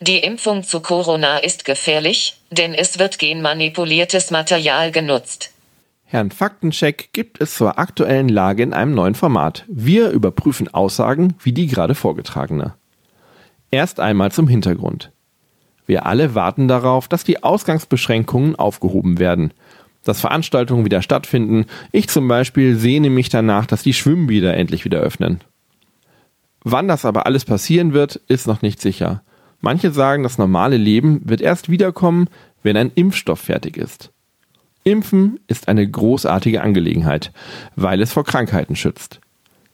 Die Impfung zu Corona ist gefährlich, denn es wird genmanipuliertes Material genutzt. Herrn Faktencheck gibt es zur aktuellen Lage in einem neuen Format. Wir überprüfen Aussagen wie die gerade vorgetragene. Erst einmal zum Hintergrund. Wir alle warten darauf, dass die Ausgangsbeschränkungen aufgehoben werden, dass Veranstaltungen wieder stattfinden. Ich zum Beispiel sehne mich danach, dass die Schwimmbäder endlich wieder öffnen. Wann das aber alles passieren wird, ist noch nicht sicher. Manche sagen, das normale Leben wird erst wiederkommen, wenn ein Impfstoff fertig ist. Impfen ist eine großartige Angelegenheit, weil es vor Krankheiten schützt.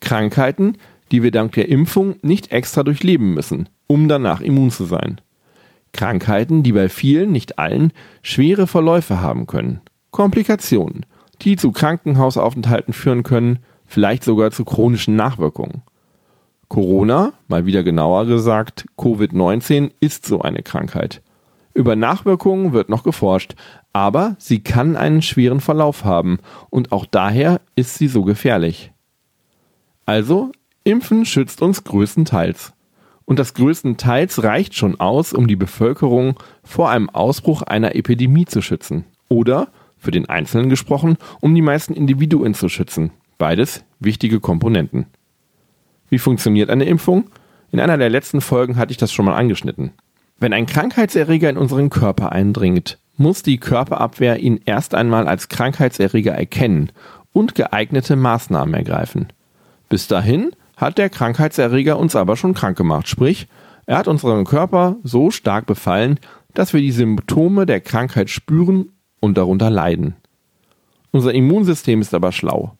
Krankheiten, die wir dank der Impfung nicht extra durchleben müssen, um danach immun zu sein. Krankheiten, die bei vielen, nicht allen, schwere Verläufe haben können. Komplikationen, die zu Krankenhausaufenthalten führen können, vielleicht sogar zu chronischen Nachwirkungen. Corona, mal wieder genauer gesagt, Covid-19 ist so eine Krankheit. Über Nachwirkungen wird noch geforscht, aber sie kann einen schweren Verlauf haben und auch daher ist sie so gefährlich. Also, Impfen schützt uns größtenteils. Und das größtenteils reicht schon aus, um die Bevölkerung vor einem Ausbruch einer Epidemie zu schützen. Oder, für den Einzelnen gesprochen, um die meisten Individuen zu schützen. Beides wichtige Komponenten. Wie funktioniert eine Impfung? In einer der letzten Folgen hatte ich das schon mal angeschnitten. Wenn ein Krankheitserreger in unseren Körper eindringt, muss die Körperabwehr ihn erst einmal als Krankheitserreger erkennen und geeignete Maßnahmen ergreifen. Bis dahin hat der Krankheitserreger uns aber schon krank gemacht, sprich, er hat unseren Körper so stark befallen, dass wir die Symptome der Krankheit spüren und darunter leiden. Unser Immunsystem ist aber schlau.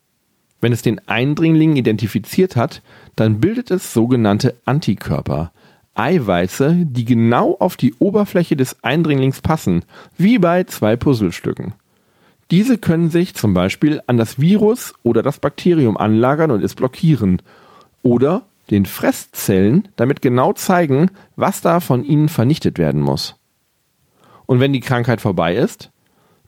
Wenn es den Eindringling identifiziert hat, dann bildet es sogenannte Antikörper, Eiweiße, die genau auf die Oberfläche des Eindringlings passen, wie bei zwei Puzzlestücken. Diese können sich zum Beispiel an das Virus oder das Bakterium anlagern und es blockieren. Oder den Fresszellen damit genau zeigen, was da von ihnen vernichtet werden muss. Und wenn die Krankheit vorbei ist,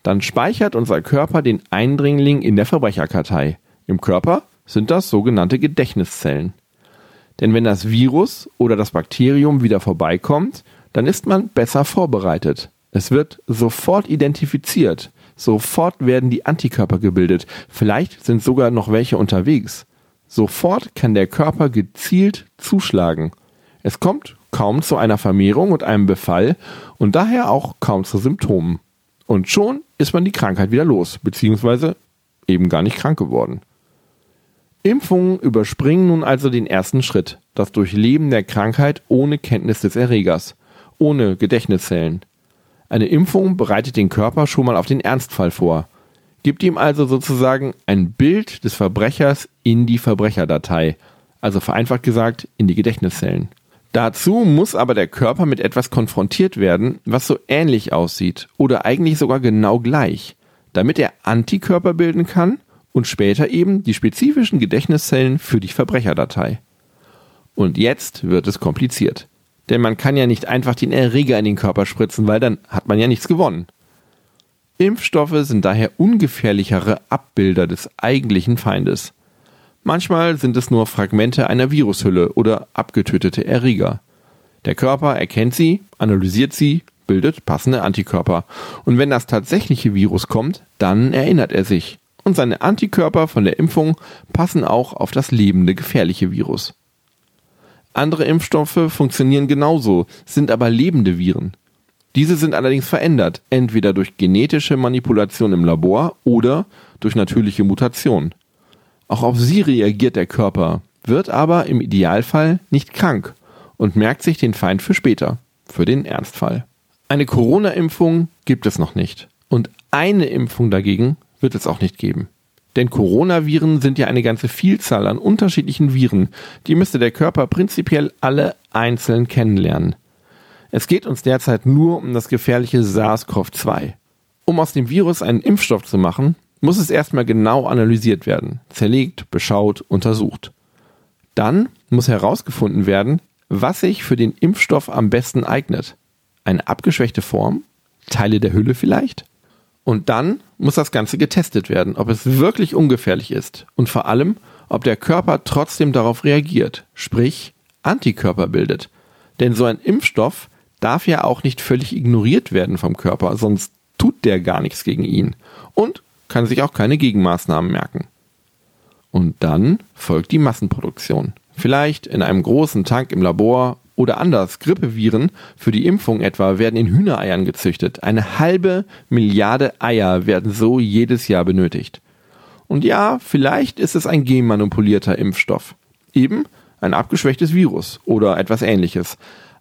dann speichert unser Körper den Eindringling in der Verbrecherkartei. Im Körper sind das sogenannte Gedächtniszellen. Denn wenn das Virus oder das Bakterium wieder vorbeikommt, dann ist man besser vorbereitet. Es wird sofort identifiziert. Sofort werden die Antikörper gebildet. Vielleicht sind sogar noch welche unterwegs. Sofort kann der Körper gezielt zuschlagen. Es kommt kaum zu einer Vermehrung und einem Befall und daher auch kaum zu Symptomen. Und schon ist man die Krankheit wieder los, beziehungsweise eben gar nicht krank geworden. Impfungen überspringen nun also den ersten Schritt, das Durchleben der Krankheit ohne Kenntnis des Erregers, ohne Gedächtniszellen. Eine Impfung bereitet den Körper schon mal auf den Ernstfall vor, gibt ihm also sozusagen ein Bild des Verbrechers in die Verbrecherdatei, also vereinfacht gesagt in die Gedächtniszellen. Dazu muss aber der Körper mit etwas konfrontiert werden, was so ähnlich aussieht oder eigentlich sogar genau gleich, damit er Antikörper bilden kann und später eben die spezifischen Gedächtniszellen für die Verbrecherdatei. Und jetzt wird es kompliziert. Denn man kann ja nicht einfach den Erreger in den Körper spritzen, weil dann hat man ja nichts gewonnen. Impfstoffe sind daher ungefährlichere Abbilder des eigentlichen Feindes. Manchmal sind es nur Fragmente einer Virushülle oder abgetötete Erreger. Der Körper erkennt sie, analysiert sie, bildet passende Antikörper. Und wenn das tatsächliche Virus kommt, dann erinnert er sich und seine Antikörper von der Impfung passen auch auf das lebende gefährliche Virus. Andere Impfstoffe funktionieren genauso, sind aber lebende Viren. Diese sind allerdings verändert, entweder durch genetische Manipulation im Labor oder durch natürliche Mutation. Auch auf sie reagiert der Körper, wird aber im Idealfall nicht krank und merkt sich den Feind für später, für den Ernstfall. Eine Corona-Impfung gibt es noch nicht. Und eine Impfung dagegen wird es auch nicht geben. Denn Coronaviren sind ja eine ganze Vielzahl an unterschiedlichen Viren, die müsste der Körper prinzipiell alle einzeln kennenlernen. Es geht uns derzeit nur um das gefährliche SARS-CoV-2. Um aus dem Virus einen Impfstoff zu machen, muss es erstmal genau analysiert werden, zerlegt, beschaut, untersucht. Dann muss herausgefunden werden, was sich für den Impfstoff am besten eignet. Eine abgeschwächte Form? Teile der Hülle vielleicht? Und dann muss das Ganze getestet werden, ob es wirklich ungefährlich ist und vor allem, ob der Körper trotzdem darauf reagiert, sprich Antikörper bildet. Denn so ein Impfstoff, darf ja auch nicht völlig ignoriert werden vom Körper, sonst tut der gar nichts gegen ihn und kann sich auch keine Gegenmaßnahmen merken. Und dann folgt die Massenproduktion. Vielleicht in einem großen Tank im Labor oder anders. Grippeviren für die Impfung etwa werden in Hühnereiern gezüchtet. Eine halbe Milliarde Eier werden so jedes Jahr benötigt. Und ja, vielleicht ist es ein genmanipulierter Impfstoff. Eben ein abgeschwächtes Virus oder etwas ähnliches.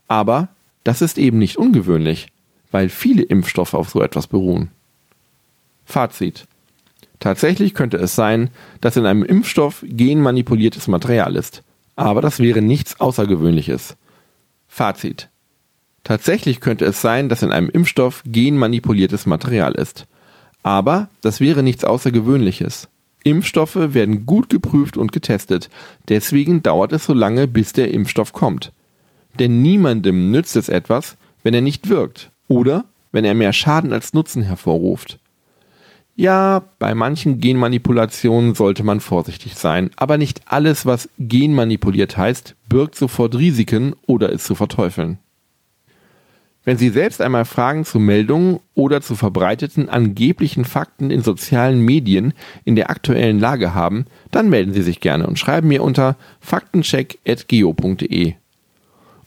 Aber das ist eben nicht ungewöhnlich, weil viele Impfstoffe auf so etwas beruhen. Fazit. Tatsächlich könnte es sein, dass in einem Impfstoff genmanipuliertes Material ist. Aber das wäre nichts Außergewöhnliches. Fazit. Tatsächlich könnte es sein, dass in einem Impfstoff genmanipuliertes Material ist. Aber das wäre nichts Außergewöhnliches. Impfstoffe werden gut geprüft und getestet. Deswegen dauert es so lange, bis der Impfstoff kommt. Denn niemandem nützt es etwas, wenn er nicht wirkt oder wenn er mehr Schaden als Nutzen hervorruft. Ja, bei manchen Genmanipulationen sollte man vorsichtig sein, aber nicht alles, was genmanipuliert heißt, birgt sofort Risiken oder ist zu verteufeln. Wenn Sie selbst einmal Fragen zu Meldungen oder zu verbreiteten angeblichen Fakten in sozialen Medien in der aktuellen Lage haben, dann melden Sie sich gerne und schreiben mir unter faktencheck.geo.de.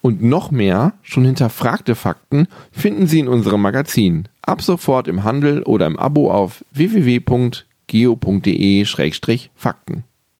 Und noch mehr, schon hinterfragte Fakten, finden Sie in unserem Magazin. Ab sofort im Handel oder im Abo auf www.geo.de-fakten.